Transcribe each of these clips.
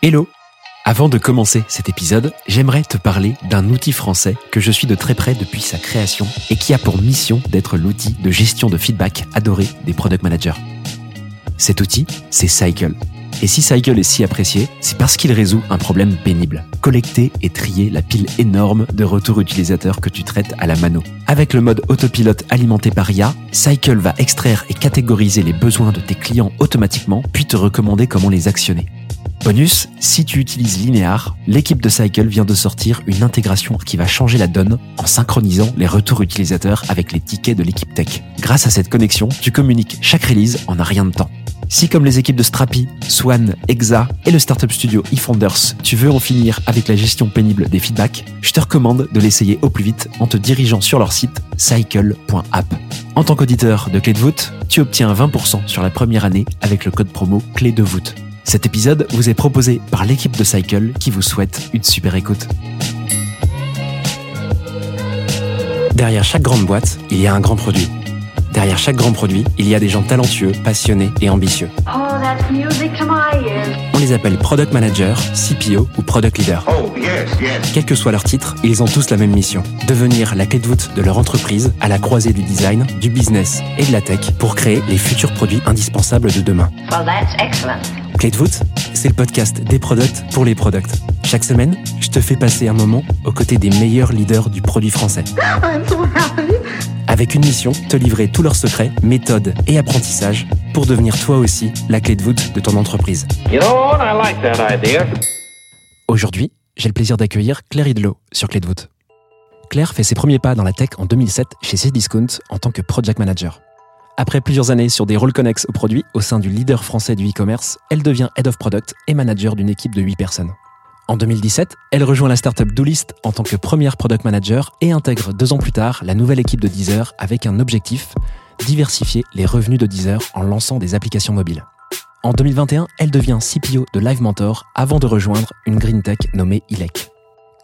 Hello Avant de commencer cet épisode, j'aimerais te parler d'un outil français que je suis de très près depuis sa création et qui a pour mission d'être l'outil de gestion de feedback adoré des product managers. Cet outil, c'est Cycle. Et si Cycle est si apprécié, c'est parce qu'il résout un problème pénible. Collecter et trier la pile énorme de retours utilisateurs que tu traites à la mano. Avec le mode autopilote alimenté par IA, Cycle va extraire et catégoriser les besoins de tes clients automatiquement, puis te recommander comment les actionner. Bonus, si tu utilises Linear, l'équipe de Cycle vient de sortir une intégration qui va changer la donne en synchronisant les retours utilisateurs avec les tickets de l'équipe tech. Grâce à cette connexion, tu communiques chaque release en un rien de temps. Si comme les équipes de Strapi, Swan, Exa et le startup studio eFounders, tu veux en finir avec la gestion pénible des feedbacks, je te recommande de l'essayer au plus vite en te dirigeant sur leur site cycle.app. En tant qu'auditeur de Clé de voûte, tu obtiens 20% sur la première année avec le code promo Clé de voûte. Cet épisode vous est proposé par l'équipe de Cycle qui vous souhaite une super écoute. Derrière chaque grande boîte, il y a un grand produit. Derrière chaque grand produit, il y a des gens talentueux, passionnés et ambitieux. Oh, that's music to my ears. On les appelle Product Manager, CPO ou Product Leader. Oh, yes, yes. Quel que soit leur titre, ils ont tous la même mission. Devenir la clé de voûte de leur entreprise à la croisée du design, du business et de la tech pour créer les futurs produits indispensables de demain. Well, that's excellent. Clé de voûte, c'est le podcast des products pour les products. Chaque semaine, je te fais passer un moment aux côtés des meilleurs leaders du produit français. I'm so happy. Avec une mission, te livrer tous leurs secrets, méthodes et apprentissages pour devenir toi aussi la clé de voûte de ton entreprise. You know like. Aujourd'hui, j'ai le plaisir d'accueillir Claire Idlo sur Clé de voûte. Claire fait ses premiers pas dans la tech en 2007 chez Cdiscount en tant que project manager. Après plusieurs années sur des rôles connexes aux produits au sein du leader français du e-commerce, elle devient head of product et manager d'une équipe de 8 personnes. En 2017, elle rejoint la startup Doolist en tant que première product manager et intègre deux ans plus tard la nouvelle équipe de Deezer avec un objectif diversifier les revenus de Deezer en lançant des applications mobiles. En 2021, elle devient CPO de Live Mentor avant de rejoindre une green tech nommée ILEC.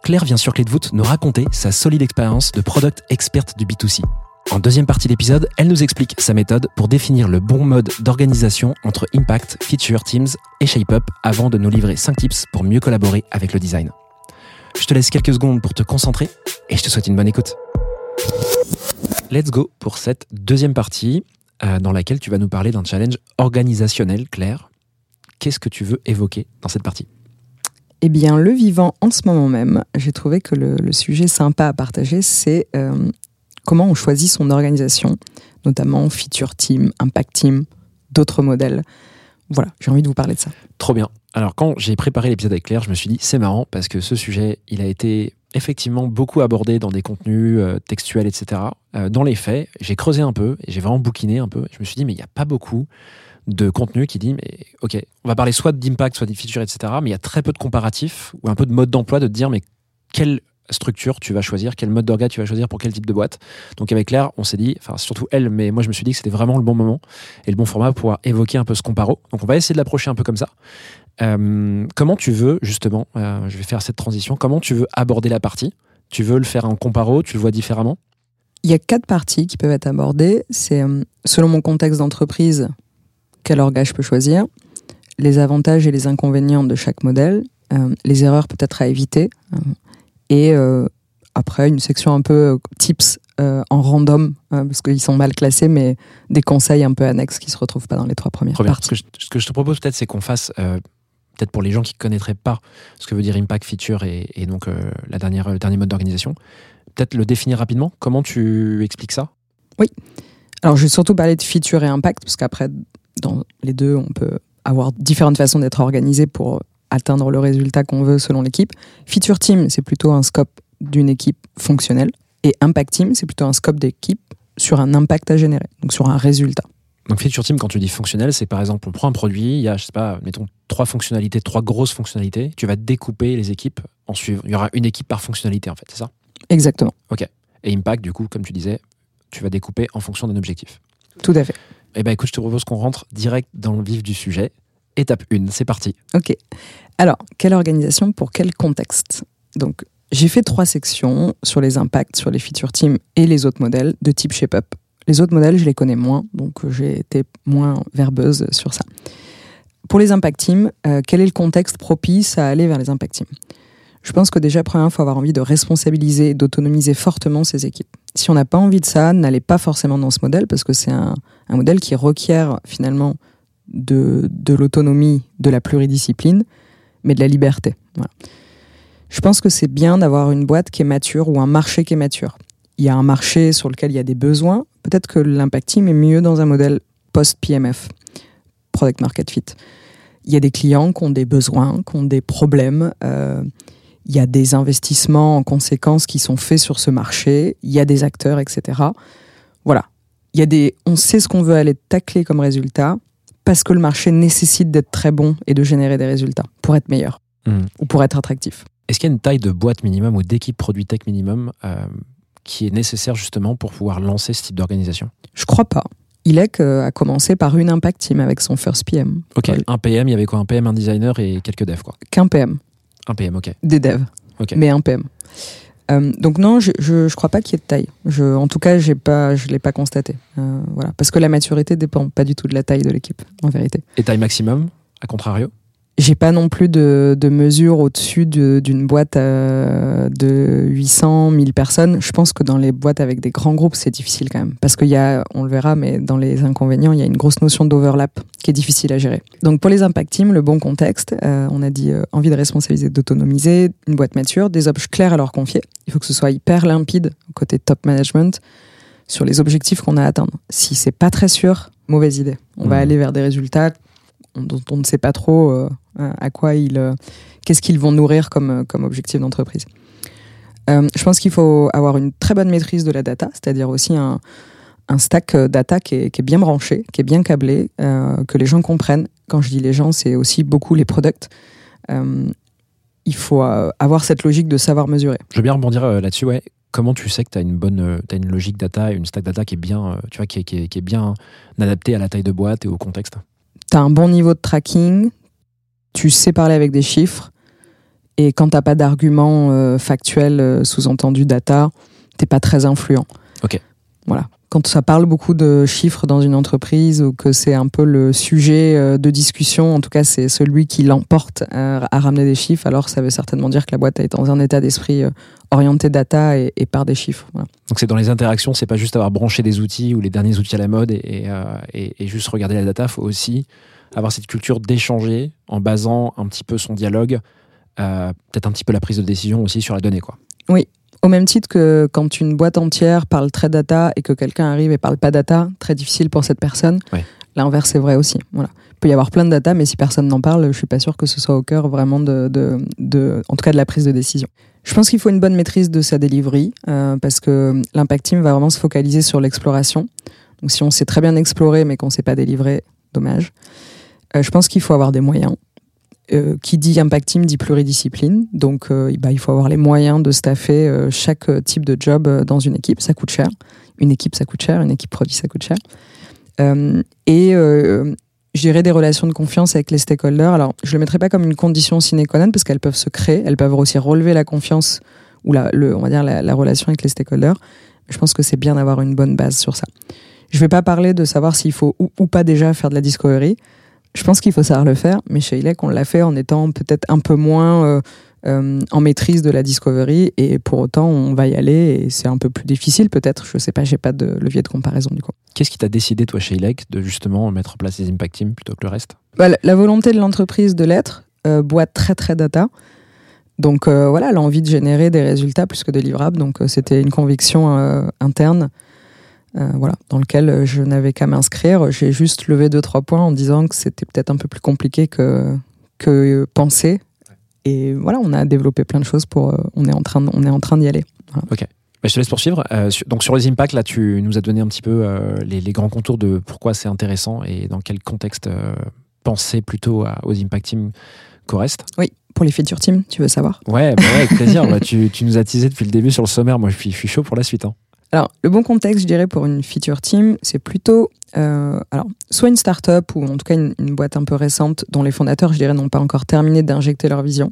Claire vient sur Clé de voûte nous raconter sa solide expérience de product experte du B2C. En deuxième partie de l'épisode, elle nous explique sa méthode pour définir le bon mode d'organisation entre Impact, Feature, Teams et ShapeUp avant de nous livrer 5 tips pour mieux collaborer avec le design. Je te laisse quelques secondes pour te concentrer et je te souhaite une bonne écoute. Let's go pour cette deuxième partie euh, dans laquelle tu vas nous parler d'un challenge organisationnel, Claire. Qu'est-ce que tu veux évoquer dans cette partie? Eh bien, le vivant en ce moment même, j'ai trouvé que le, sujet sympa à partager, c'est euh, comment on choisit son organisation, notamment Feature Team, Impact Team, d'autres modèles. Voilà, j'ai envie de vous parler de ça. Trop bien. Alors quand j'ai préparé l'épisode avec Claire, je me suis dit c'est marrant parce que ce sujet, il a été effectivement beaucoup abordé dans des contenus euh, textuels, etc. Euh, dans les faits, j'ai creusé un peu et j'ai vraiment bouquiné un peu. Je me suis dit mais il n'y a pas beaucoup de contenu qui dit mais ok, on va parler soit d'impact, soit des features, etc. Mais il y a très peu de comparatifs ou un peu de mode d'emploi de dire mais quelle structure tu vas choisir, quel mode d'orga tu vas choisir pour quel type de boîte. Donc avec Claire, on s'est dit, enfin surtout elle, mais moi je me suis dit que c'était vraiment le bon moment et le bon format pour évoquer un peu ce comparo. Donc on va essayer de l'approcher un peu comme ça. Euh, comment tu veux justement, euh, je vais faire cette transition, comment tu veux aborder la partie? Tu veux le faire en comparo? Tu le vois différemment? Il y a quatre parties qui peuvent être abordées. C'est euh, selon mon contexte d'entreprise, quel orga je peux choisir, les avantages et les inconvénients de chaque modèle, les erreurs peut-être à éviter, et euh, après une section un peu euh, tips euh, en random, euh, parce qu'ils sont mal classés, mais des conseils un peu annexes qui se retrouvent pas dans les trois premières bien. parties. Ce que, je, ce que je te propose peut-être, c'est qu'on fasse, euh, peut-être pour les gens qui ne connaîtraient pas ce que veut dire Impact Feature et, et donc la dernière, le dernier mode d'organisation, peut-être le définir rapidement. Comment tu expliques ça? Alors, je vais surtout parler de feature et impact, parce qu'après, dans les deux, on peut avoir différentes façons d'être organisé pour atteindre le résultat qu'on veut selon l'équipe. Feature team, c'est plutôt un scope d'une équipe fonctionnelle. Et impact team, c'est plutôt un scope d'équipe sur un impact à générer, donc sur un résultat. Donc feature team, quand tu dis fonctionnel, c'est par exemple, on prend un produit, il y a, je sais pas, mettons trois fonctionnalités, trois grosses fonctionnalités, tu vas découper les équipes en suivant. Il y aura une équipe par fonctionnalité en fait, c'est ça? Exactement, Et impact, du coup, comme tu disais, tu vas découper en fonction d'un objectif. tout à fait. Eh ben écoute, je te propose qu'on rentre direct dans le vif du sujet. Étape 1, c'est parti. Ok. Alors, quelle organisation pour quel contexte? Donc, j'ai fait trois sections sur les impacts, sur les feature teams et les autres modèles de type shape-up. Les autres modèles, je les connais moins, donc euh, j'ai été moins verbeuse sur ça. Pour les impact teams, euh, quel est le contexte propice à aller vers les impact teams Je pense que déjà, premièrement, il faut avoir envie de responsabiliser, d'autonomiser fortement ces équipes. Si on n'a pas envie de ça, n'allez pas forcément dans ce modèle parce que c'est un modèle qui requiert finalement de, de l'autonomie, de la pluridiscipline, mais de la liberté. Je pense que c'est bien d'avoir une boîte qui est mature ou un marché qui est mature. Il y a un marché sur lequel il y a des besoins. Peut-être que l'impact team est mieux dans un modèle post-PMF, Product Market Fit. Il y a des clients qui ont des besoins, qui ont des problèmes. Euh, il y a des investissements en conséquence qui sont faits sur ce marché. Il y a des acteurs, etc. Voilà. Il y a des, on sait ce qu'on veut aller tacler comme résultat parce que le marché nécessite d'être très bon et de générer des résultats pour être meilleur Hmm. ou pour être attractif. Est-ce qu'il y a une taille de boîte minimum ou d'équipe produit tech minimum euh, qui est nécessaire justement pour pouvoir lancer ce type d'organisation? Je crois pas. Ilek euh, a commencé par une impact team avec son first PM. Ok, Ouais. un PM, il y avait quoi? Un PM, un designer et quelques devs quoi? Qu'un PM, Un PM, ok. des devs, Ok. mais un PM. Euh, donc non, je, je, crois pas qu'il y ait de taille. En tout cas, j'ai pas, je l'ai pas constaté. Euh, voilà, parce que la maturité dépend pas du tout de la taille de l'équipe, en vérité. Et taille maximum, à contrario? J'ai pas non plus de, de mesure au-dessus de- d'une boîte euh, de 800, 1000 personnes. Je pense que dans les boîtes avec des grands groupes, c'est difficile quand même. Parce qu'il y a, on le verra, mais dans les inconvénients, il y a une grosse notion d'overlap qui est difficile à gérer. Donc pour les impact teams, le bon contexte, euh, on a dit euh, envie de responsabiliser, d'autonomiser, une boîte mature, des objets clairs à leur confier. Il faut que ce soit hyper limpide côté top management sur les objectifs qu'on a à atteindre. Si c'est pas très sûr, mauvaise idée. On va Mhm. aller vers des résultats dont on ne sait pas trop euh, à quoi ils, euh, qu'est-ce qu'ils vont nourrir comme, euh, comme objectif d'entreprise. Je pense qu'il faut avoir une très bonne maîtrise de la data, c'est-à-dire aussi un, un stack data qui est, qui est bien branché, qui est bien câblé, que les gens comprennent. Quand je dis les gens, c'est aussi beaucoup les products. Il faut avoir cette logique de savoir mesurer. Je veux bien rebondir là-dessus, ouais. Comment tu sais que tu as une bonne une logique data une stack data qui est bien, tu vois, qui est, qui est- qui est bien adaptée à la taille de boîte et au contexte? Tu as un bon niveau de tracking, tu sais parler avec des chiffres, et quand t'as pas d'arguments euh, factuels, euh, sous-entendu data, t'es pas très influent. Ok. Voilà. Quand ça parle beaucoup de chiffres dans une entreprise ou que c'est un peu le sujet euh, de discussion, en tout cas c'est celui qui l'emporte euh, à ramener des chiffres, alors ça veut certainement dire que la boîte est dans un état d'esprit euh, orienté data et, et par des chiffres. Voilà. Donc c'est dans les interactions, c'est pas juste avoir branché des outils ou les derniers outils à la mode et, et, euh, et- et juste regarder la data, faut aussi avoir cette culture d'échanger en basant un petit peu son dialogue, euh, peut-être un petit peu la prise de décision aussi sur la donnée. Quoi. Au même titre que quand une boîte entière parle très data et que quelqu'un arrive et parle pas data, très difficile pour cette personne. Ouais. L'inverse est vrai aussi. Voilà. Il peut y avoir plein de data, mais si personne n'en parle, je suis pas sûr que ce soit au cœur vraiment de, de, de- en tout cas de la prise de décision. Je pense qu'il faut une bonne maîtrise de sa delivery euh, parce que l'impact team va vraiment se focaliser sur l'exploration. Donc si on sait très bien explorer mais qu'on sait pas délivrer, dommage. Euh, je pense qu'il faut avoir des moyens. Euh, qui dit impact team dit pluridiscipline. Donc, euh, bah, il faut avoir les moyens de staffer euh, chaque type de job dans une équipe. Ça coûte cher. Une équipe, ça coûte cher. Une équipe produit, ça coûte cher. Et gérer des relations de confiance avec les stakeholders. Alors, je ne le mettrai pas comme une condition sine qua non parce qu'elles peuvent se créer. Elles peuvent aussi relever la confiance ou la, on va dire la, la relation avec les stakeholders. Je pense que c'est bien d'avoir une bonne base sur ça. Je ne vais pas parler de savoir s'il faut ou pas déjà faire de la discovery. Je pense qu'il faut savoir le faire, mais chez Ilek, on l'a fait en étant peut-être un peu moins euh, euh, en maîtrise de la discovery, et pour autant, on va y aller, et c'est un peu plus difficile peut-être. Je sais pas, j'ai pas de levier de comparaison du coup. Qu'est-ce qui t'a décidé, toi, chez ILEC, de justement mettre en place les impact teams plutôt que le reste? Bah, la- volonté de l'entreprise de l'être, euh, boîte très très data. Donc euh, voilà, l'envie de générer des résultats plus que des livrables. Donc c'était une conviction interne, euh, voilà, dans lequel euh, je n'avais qu'à m'inscrire. J'ai juste levé deux trois points en disant que c'était peut-être un peu plus compliqué que que penser. Et voilà, on a développé plein de choses pour. euh, on est en train, on est en train d'y aller. Bah, je te laisse poursuivre. Euh, sur- donc sur les impacts, là, tu nous as donné un petit peu les, les grands contours de pourquoi c'est intéressant et dans quel contexte penser plutôt à- aux impact teams qu'au-reste. Oui, pour les feature teams, tu veux savoir Ouais, bah ouais, avec plaisir. Bah, tu, tu nous as teasé depuis le début sur le sommaire. Moi, je suis, je suis chaud pour la suite. hein. Alors, le bon contexte, je dirais, pour une feature team, c'est plutôt, euh, alors, soit une start-up ou en tout cas une, une boîte un peu récente dont les fondateurs, je dirais, n'ont pas encore terminé d'injecter leur vision.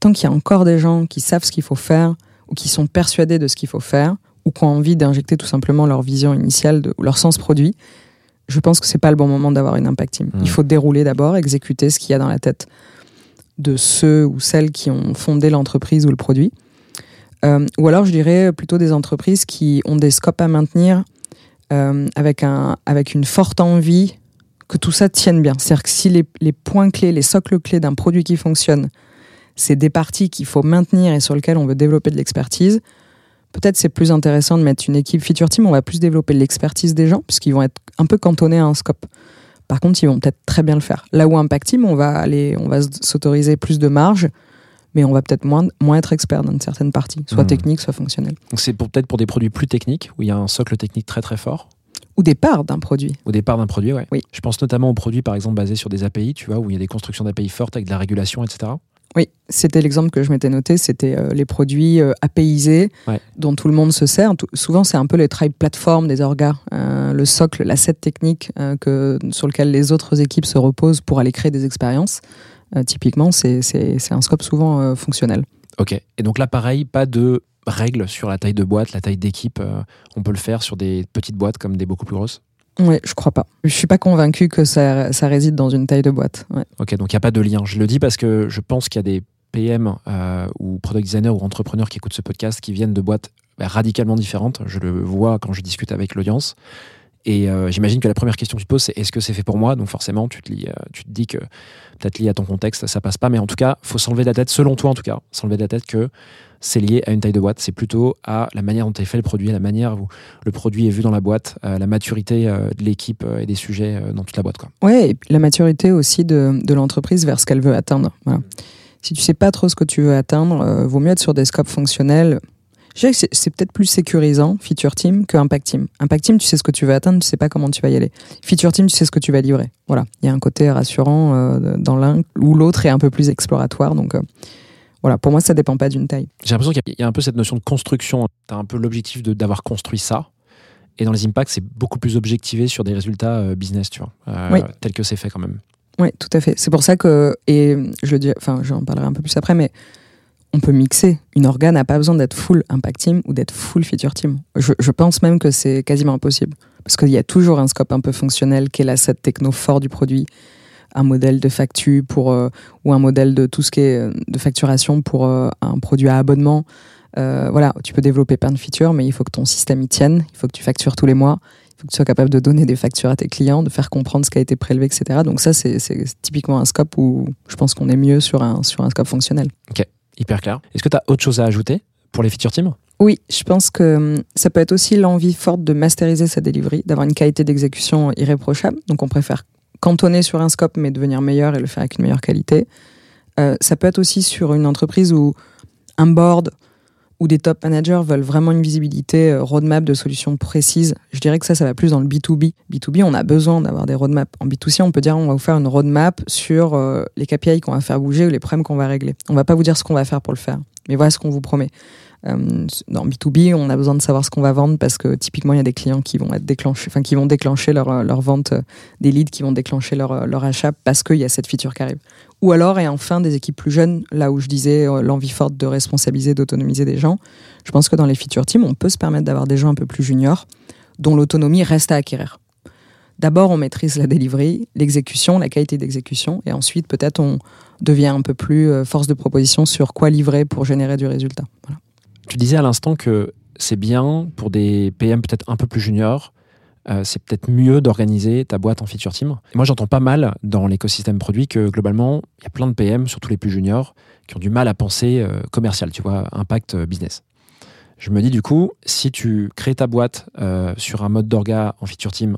Tant qu'il y a encore des gens qui savent ce qu'il faut faire ou qui sont persuadés de ce qu'il faut faire ou qui ont envie d'injecter tout simplement leur vision initiale de, ou leur sens produit, je pense que c'est pas le bon moment d'avoir une impact team. Mm. Il faut dérouler d'abord, exécuter ce qu'il y a dans la tête de ceux ou celles qui ont fondé l'entreprise ou le produit. Euh, ou alors, je dirais plutôt des entreprises qui ont des scopes à maintenir euh, avec, un, avec une forte envie que tout ça tienne bien. C'est-à-dire que si les, points clés, les socles clés d'un produit qui fonctionne, c'est des parties qu'il faut maintenir et sur lesquelles on veut développer de l'expertise, peut-être c'est plus intéressant de mettre une équipe feature team, on va plus développer l'expertise des gens, puisqu'ils vont être un peu cantonnés à un scope. Par contre, ils vont peut-être très bien le faire. Là où Impact Team, on va aller, on va s'autoriser plus de marge, mais on va peut-être moins, moins être expert dans une certaine partie, soit Mhm. technique, soit fonctionnelle. Donc c'est peut-être pour des produits plus techniques, où il y a un socle technique très très fort, Ou des parts d'un produit. au départ d'un produit, ouais. Oui. Je pense notamment aux produits, par exemple, basés sur des API, tu vois, où il y a des constructions d'API fortes avec de la régulation, etc. Oui, c'était l'exemple que je m'étais noté, c'était euh, les produits euh, apaisés Ouais. dont tout le monde se sert. Tout- souvent, c'est un peu les tribe platform des orgas, euh, le socle, l'asset technique euh, que, sur lequel les autres équipes se reposent pour aller créer des expériences. Euh, typiquement, c'est un scope souvent euh, fonctionnel. Ok. Et donc là, pareil, pas de règles sur la taille de boîte, la taille d'équipe. euh, on peut le faire sur des petites boîtes comme des beaucoup plus grosses? Oui, je crois pas. Je suis pas convaincu que ça, ça réside dans une taille de boîte. Ouais. Ok, donc il n'y a pas de lien. Je le dis parce que je pense qu'il y a des PM euh, ou product designers ou entrepreneurs qui écoutent ce podcast qui viennent de boîtes bah, radicalement différentes. Je le vois quand je discute avec l'audience. Et euh, j'imagine que la première question que tu te poses, c'est est-ce que c'est fait pour moi? Donc forcément, tu te, lis, euh, tu te dis que peut-être lié à ton contexte, ça passe pas. Mais en tout cas, faut s'enlever de la tête, selon toi en tout cas, s'enlever de la tête que c'est lié à une taille de boîte. C'est plutôt à la manière dont est fait le produit, la manière où le produit est vu dans la boîte, la maturité euh, de l'équipe et des sujets dans toute la boîte. Puis la maturité aussi de, l'entreprise vers ce qu'elle veut atteindre. Si tu sais pas trop ce que tu veux atteindre, euh, vaut mieux être sur des scopes fonctionnels. Je dirais que c'est- c'est peut-être plus sécurisant, feature team, que impact team. Impact team, tu sais ce que tu veux atteindre, tu sais pas comment tu vas y aller. Feature team, tu sais ce que tu vas livrer. Voilà. Il y a un côté rassurant euh, dans l'un ou l'autre est un peu plus exploratoire. Donc euh, voilà, pour moi, ça dépend pas d'une taille. J'ai l'impression qu'il y a- un peu cette notion de construction. Tu as un peu l'objectif de- d'avoir construit ça. Et dans les impacts, c'est beaucoup plus objectivé sur des résultats euh, business, tu vois, euh, Oui. tel que c'est fait quand même. Oui, tout à fait. C'est pour ça que, et je le dis, enfin, j'en parlerai un peu plus après, mais on peut mixer. Une organe n'a pas besoin d'être full impact team ou d'être full feature team. Je, pense même que c'est quasiment impossible. Parce qu'il y a toujours un scope un peu fonctionnel qui est l'asset techno fort du produit, un modèle de facture pour, euh, ou un modèle de tout ce qui est euh, de facturation pour euh, un produit à abonnement. Voilà, tu peux développer plein de features, mais il faut que ton système y tienne, il faut que tu factures tous les mois, il faut que tu sois capable de donner des factures à tes clients, de faire comprendre ce qui a été prélevé, etc. Donc ça, c'est c'est typiquement un scope où je pense qu'on est mieux sur un, sur un scope fonctionnel. Hyper clair. Est-ce que tu as autre chose à ajouter pour les feature teams? Oui, je pense que hum, ça peut être aussi l'envie forte de masteriser sa delivery, d'avoir une qualité d'exécution irréprochable. Donc on préfère cantonner sur un scope, mais devenir meilleur et le faire avec une meilleure qualité. Euh, ça peut être aussi sur une entreprise où un board ou des top managers veulent vraiment une visibilité euh, roadmap de solutions précises. Je dirais que ça, ça va plus dans le B2B. B2B, on a besoin d'avoir des roadmaps. En B2C, on peut dire on va vous faire une roadmap sur euh, les KPI qu'on va faire bouger ou les problèmes qu'on va régler. On va pas vous dire ce qu'on va faire pour le faire, mais voilà ce qu'on vous promet. Euh, dans B2B, on a besoin de savoir ce qu'on va vendre parce que typiquement, il y a des clients qui vont être qui vont déclencher leur, euh, leur vente, euh, des leads qui vont déclencher leur, leur achat parce qu'il y a cette feature qui arrive. Ou alors, et enfin, des équipes plus jeunes, là où je disais l'envie forte de responsabiliser, d'autonomiser des gens. Je pense que dans les feature teams, on peut se permettre d'avoir des gens un peu plus juniors dont l'autonomie reste à acquérir. D'abord, on maîtrise la delivery, l'exécution, la qualité d'exécution, et ensuite, peut-être, on devient un peu plus force de proposition sur quoi livrer pour générer du résultat. Voilà. Tu disais à l'instant que c'est bien pour des PM peut-être un peu plus juniors, euh, c'est peut-être mieux d'organiser ta boîte en feature team. Moi, j'entends pas mal dans l'écosystème produit que globalement, il y a plein de PM, surtout les plus juniors, qui ont du mal à penser euh, commercial, tu vois, impact euh, business. Je me dis du coup, si tu crées ta boîte sur un mode d'orga en feature team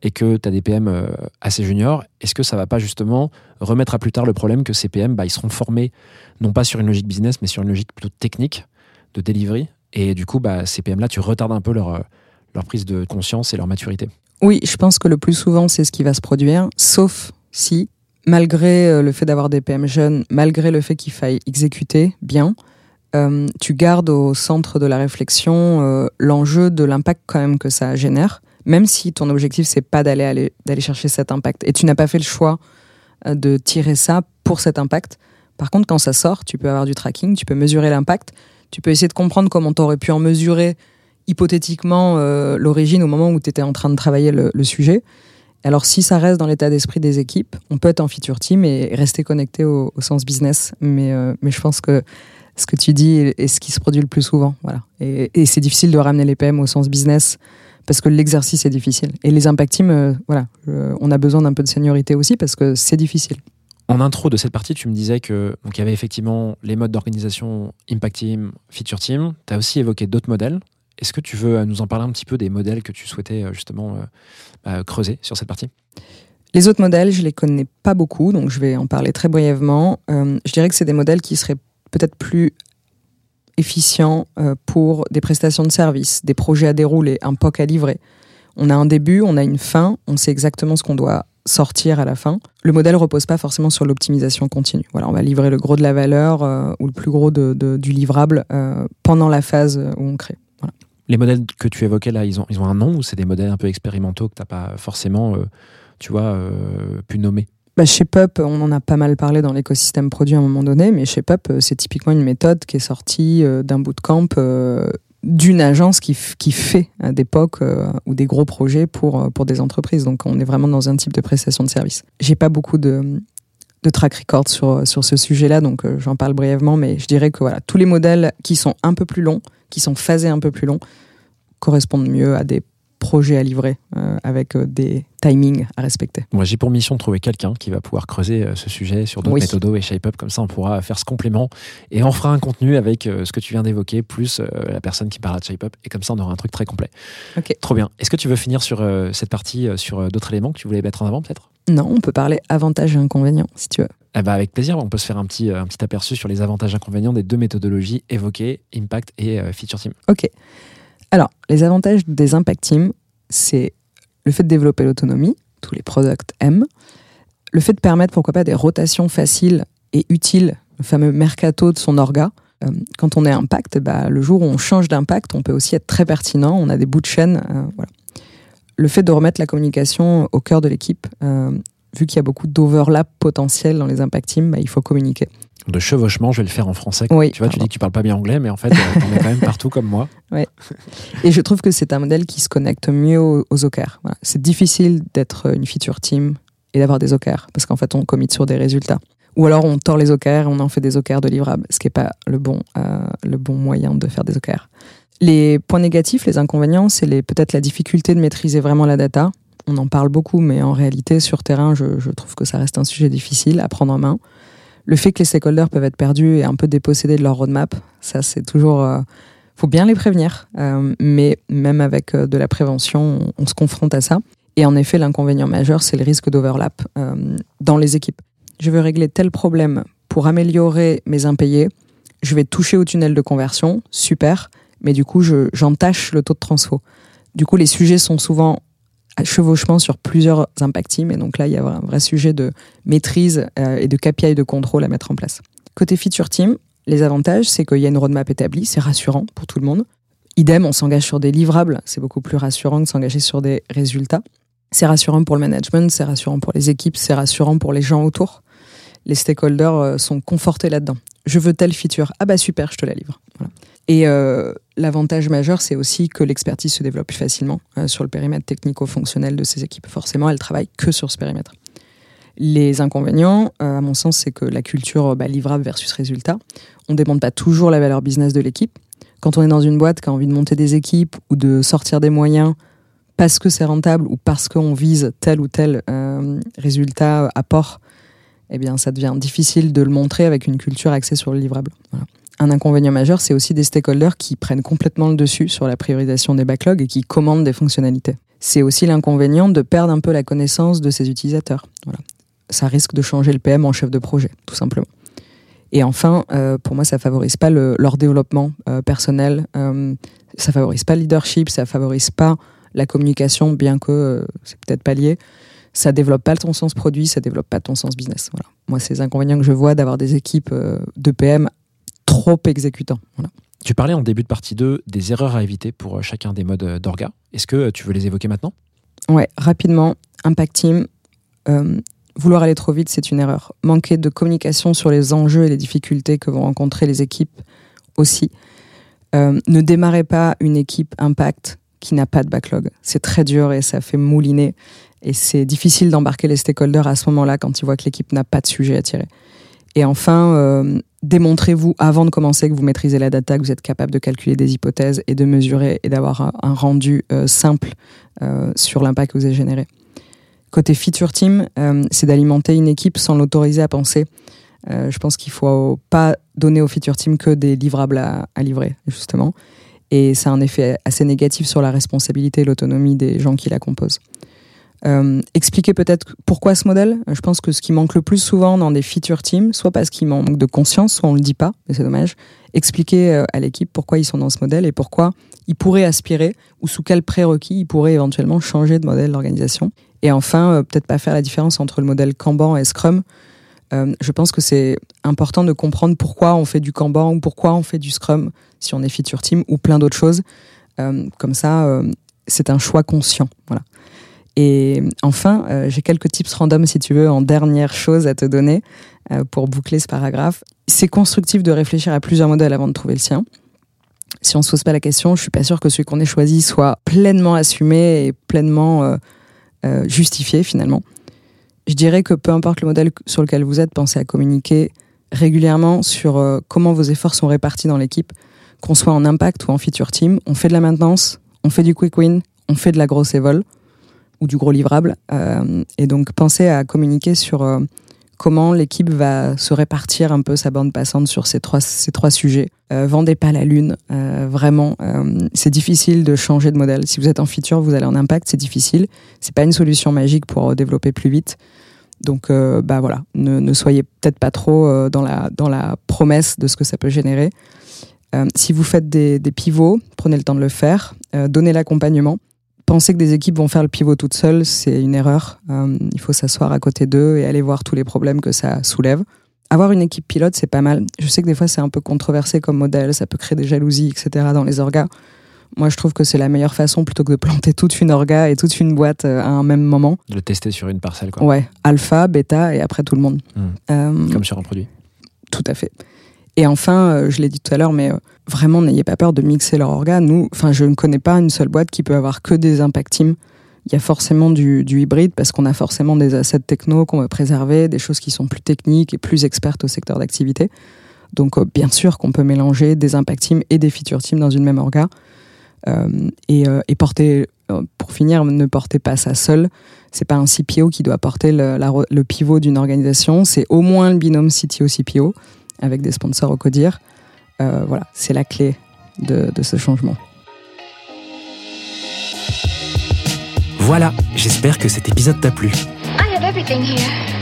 et que tu as des PM assez juniors, est-ce que ça va pas justement remettre à plus tard le problème que ces PM, bah, ils seront formés non pas sur une logique business, mais sur une logique plutôt technique de delivery. Et du coup, bah, ces PM-là, tu retardes un peu leur, euh, leur prise de conscience et leur maturité. Oui, je pense que le plus souvent, c'est ce qui va se produire, sauf si, malgré euh, le fait d'avoir des PM jeunes, malgré le fait qu'il faille exécuter bien, euh, tu gardes au centre de la réflexion l'enjeu de l'impact quand même que ça génère, même si ton objectif c'est pas d'aller aller- d'aller chercher cet impact. Et tu n'as pas fait le choix de tirer ça pour cet impact. Par contre, quand ça sort, tu peux avoir du tracking, tu peux mesurer l'impact, tu peux essayer de comprendre comment tu aurais pu en mesurer hypothétiquement euh, l'origine au moment où tu étais en train de travailler le, sujet. Alors si ça reste dans l'état d'esprit des équipes, on peut être en feature team et rester connecté au, sens business. Mais, euh, mais je pense que ce que tu dis est, ce qui se produit le plus souvent. Et, c'est difficile de ramener les PM au sens business parce que l'exercice est difficile. Et les impact teams, euh, voilà, on a besoin d'un peu de seniorité aussi parce que c'est difficile. En intro de cette partie, tu me disais que donc il y avait effectivement les modes d'organisation Impact Team, Feature Team. Tu as aussi évoqué d'autres modèles. Est-ce que tu veux euh, nous en parler un petit peu des modèles que tu souhaitais euh, justement euh, bah, creuser sur cette partie? Les autres modèles, je les connais pas beaucoup, donc je vais en parler très brièvement. Je dirais que c'est des modèles qui seraient peut-être plus efficients pour des prestations de services, des projets à dérouler, un POC à livrer. On a un début, on a une fin, on sait exactement ce qu'on doit sortir à la fin. Le modèle repose pas forcément sur l'optimisation continue. Voilà, on va livrer le gros de la valeur euh, ou le plus gros de- de- du livrable euh, pendant la phase où on crée. Les modèles que tu évoquais là, ils ont, ils ont un nom ou c'est des modèles un peu expérimentaux que tu n'as pas forcément, euh, tu vois, pu nommer? Bah, chez Pup, on en a pas mal parlé dans l'écosystème produit à un moment donné, mais chez Pup, c'est typiquement une méthode qui est sortie d'un bootcamp d'une agence qui, qui fait à des POC euh, ou des gros projets pour, euh, pour des entreprises. Donc on est vraiment dans un type de prestation de service. J'ai pas beaucoup de, de track record sur, sur ce sujet-là, donc euh, j'en parle brièvement, mais je dirais que voilà, tous les modèles qui sont un peu plus longs, qui sont phasés un peu plus longs, correspondent mieux à des projets à livrer euh, avec euh, des timings à respecter. Moi, j'ai pour mission de trouver quelqu'un qui va pouvoir creuser euh, ce sujet sur d'autres Oui. méthodos et shape-up. Comme ça, on pourra faire ce complément et on fera un contenu avec euh, ce que tu viens d'évoquer, plus la personne qui parlera de shape-up. Et comme ça, on aura un truc très complet. Ok. Trop bien. Est-ce que tu veux finir sur cette partie, sur d'autres éléments que tu voulais mettre en avant, peut-être? Non, on peut parler avantages et inconvénients, si tu veux. Eh ben, Avec plaisir. On peut se faire un petit, un petit aperçu sur les avantages et inconvénients des deux méthodologies évoquées, Impact et Feature Team. Ok. Alors, les avantages des impact teams, c'est le fait de développer l'autonomie, tous les products aiment, le fait de permettre, pourquoi pas, des rotations faciles et utiles, le fameux mercato de son orga. Euh, quand on est impact, bah, le jour où on change d'impact, on peut aussi être très pertinent, on a des bouts de chaîne. euh, voilà. Le fait de remettre la communication au cœur de l'équipe, euh, vu qu'il y a beaucoup d'overlap potentiel dans les impact teams, bah, il faut communiquer. De chevauchement, je vais le faire en français. Oui, tu vois, tu pardon. dis que tu parles pas bien anglais, mais en fait, euh, t'en es quand même partout comme moi. Et je trouve que c'est un modèle qui se connecte mieux aux, aux OKR. Voilà. C'est difficile d'être une feature team et d'avoir des OKR parce qu'en fait, on commit sur des résultats. Ou alors, on tord les OKR et on en fait des OKR de livrables, ce qui n'est pas le bon, euh, le bon moyen de faire des OKR. Les points négatifs, les inconvénients, c'est peut-être la difficulté de maîtriser vraiment la data. On en parle beaucoup, mais en réalité, sur terrain, je, je trouve que ça reste un sujet difficile à prendre en main. Le fait que les stakeholders peuvent être perdus et un peu dépossédés de leur roadmap, ça, c'est toujours. euh, faut bien les prévenir, euh, mais même avec euh, de la prévention, on, se confronte à ça. Et en effet, l'inconvénient majeur, c'est le risque d'overlap euh, dans les équipes. Je veux régler tel problème pour améliorer mes impayés. Je vais toucher au tunnel de conversion, super, mais du coup, je- j'entache le taux de transfo. Du coup, les sujets sont souvent chevauchement sur plusieurs impact teams, et donc là, il y a un vrai sujet de maîtrise euh, et de KPI de contrôle à mettre en place. Côté feature team, les avantages, c'est qu'il y a une roadmap établie, c'est rassurant pour tout le monde. Idem, on s'engage sur des livrables, c'est beaucoup plus rassurant que s'engager sur des résultats. C'est rassurant pour le management, c'est rassurant pour les équipes, c'est rassurant pour les gens autour. Les stakeholders euh, sont confortés là-dedans. Je veux telle feature, ah bah super, je te la livre. Et euh, l'avantage majeur, c'est aussi que l'expertise se développe plus facilement euh, sur le périmètre technico-fonctionnel de ces équipes. Forcément, elles travaillent que sur ce périmètre. Les inconvénients, euh, à mon sens, c'est que la culture bah, livrable versus résultat, on ne demande pas toujours la valeur business de l'équipe. Quand on est dans une boîte qui a envie de monter des équipes ou de sortir des moyens parce que c'est rentable ou parce qu'on vise tel ou tel euh, résultat, apport, eh bien, ça devient difficile de le montrer avec une culture axée sur le livrable. Un inconvénient majeur, c'est aussi des stakeholders qui prennent complètement le dessus sur la priorisation des backlogs et qui commandent des fonctionnalités. C'est aussi l'inconvénient de perdre un peu la connaissance de ses utilisateurs. Voilà. Ça risque de changer le PM en chef de projet, tout simplement. Et enfin, euh, pour moi, ça favorise pas le, leur développement euh, personnel, euh, ça favorise pas le leadership, ça favorise pas la communication, bien que euh, c'est peut-être pas lié. Ça développe pas ton sens produit, ça développe pas ton sens business. Voilà. Moi, c'est les inconvénients que je vois d'avoir des équipes euh, de PM trop exécutants. Voilà. Tu parlais en début de partie 2 des erreurs à éviter pour euh, chacun des modes euh, d'orga. Est-ce que tu veux les évoquer maintenant? Ouais, rapidement, Impact Team, euh, vouloir aller trop vite, c'est une erreur. Manquer de communication sur les enjeux et les difficultés que vont rencontrer les équipes aussi. Euh, ne démarrez pas une équipe Impact qui n'a pas de backlog. C'est très dur et ça fait mouliner. Et c'est difficile d'embarquer les stakeholders à ce moment-là quand ils voient que l'équipe n'a pas de sujet à tirer. Et enfin, euh, démontrez-vous avant de commencer que vous maîtrisez la data, que vous êtes capable de calculer des hypothèses et de mesurer et d'avoir un, rendu euh, simple euh, sur l'impact que vous avez généré. Côté feature team, c'est d'alimenter une équipe sans l'autoriser à penser. Je pense qu'il faut pas donner au feature team que des livrables à livrer, justement. Et ça a un effet assez négatif sur la responsabilité et l'autonomie des gens qui la composent. Euh, expliquer peut-être pourquoi ce modèle? Je pense que ce qui manque le plus souvent dans des feature teams, soit parce qu'il manque de conscience, soit on le dit pas, mais c'est dommage. Expliquer euh, à l'équipe pourquoi ils sont dans ce modèle et pourquoi ils pourraient aspirer ou sous quels prérequis ils pourraient éventuellement changer de modèle d'organisation. Et enfin, euh, peut-être pas faire la différence entre le modèle Kanban et Scrum. Euh, je pense que c'est important de comprendre pourquoi on fait du Kanban ou pourquoi on fait du Scrum si on est feature team ou plein d'autres choses. Euh, comme ça, euh, c'est un choix conscient. Voilà. Et enfin, j'ai quelques tips random, si tu veux, en dernière chose à te donner pour boucler ce paragraphe. C'est constructif de réfléchir à plusieurs modèles avant de trouver le sien. Si on se pose pas la question, je suis pas sûr que celui qu'on ait choisi soit pleinement assumé et pleinement justifié finalement. Je dirais que peu importe le modèle sur lequel vous êtes, pensez à communiquer régulièrement sur euh, comment vos efforts sont répartis dans l'équipe, qu'on soit en impact ou en feature team. On fait de la maintenance, on fait du quick win, on fait de la grosse évol ou du gros livrable. Euh, et donc pensez à communiquer sur euh, comment l'équipe va se répartir un peu sa bande passante sur ces trois, ces trois sujets. Euh, vendez pas la lune, euh, vraiment. Euh, c'est difficile de changer de modèle. Si vous êtes en feature, vous allez en impact, c'est difficile. C'est pas une solution magique pour développer plus vite. Donc, bah voilà, ne, soyez peut-être pas trop dans, la, dans la promesse de ce que ça peut générer. Si vous faites des, pivots, prenez le temps de le faire, donnez l'accompagnement. Penser que des équipes vont faire le pivot toutes seules, c'est une erreur. Euh, il faut s'asseoir à côté d'eux et aller voir tous les problèmes que ça soulève. Avoir une équipe pilote, c'est pas mal. Je sais que des fois, c'est un peu controversé comme modèle, ça peut créer des jalousies, etc. dans les orgas. Moi, je trouve que c'est la meilleure façon plutôt que de planter toute une orga et toute une boîte euh, à un même moment. De le tester sur une parcelle, quoi. Ouais, alpha, bêta et après tout le monde. Mm. Euh, Comme sur un produit. tout à fait. Et enfin, euh, je l'ai dit tout à l'heure, mais euh, vraiment, n'ayez pas peur de mixer leur orga. Nous, enfin, je ne connais pas une seule boîte qui peut avoir que des impact teams. Il y a forcément du, hybride parce qu'on a forcément des assets techno qu'on veut préserver, des choses qui sont plus techniques et plus expertes au secteur d'activité. Donc, euh, bien sûr qu'on peut mélanger des impact teams et des feature teams dans une même orga. Et, porter, pour finir, ne portez pas ça seul. C'est pas un CPO qui doit porter le pivot d'une organisation. C'est au moins le binôme CTO-CPO avec des sponsors au CODIR. Euh, voilà, c'est la clé de, de ce changement. Voilà, j'espère que cet épisode t'a plu. I have everything here.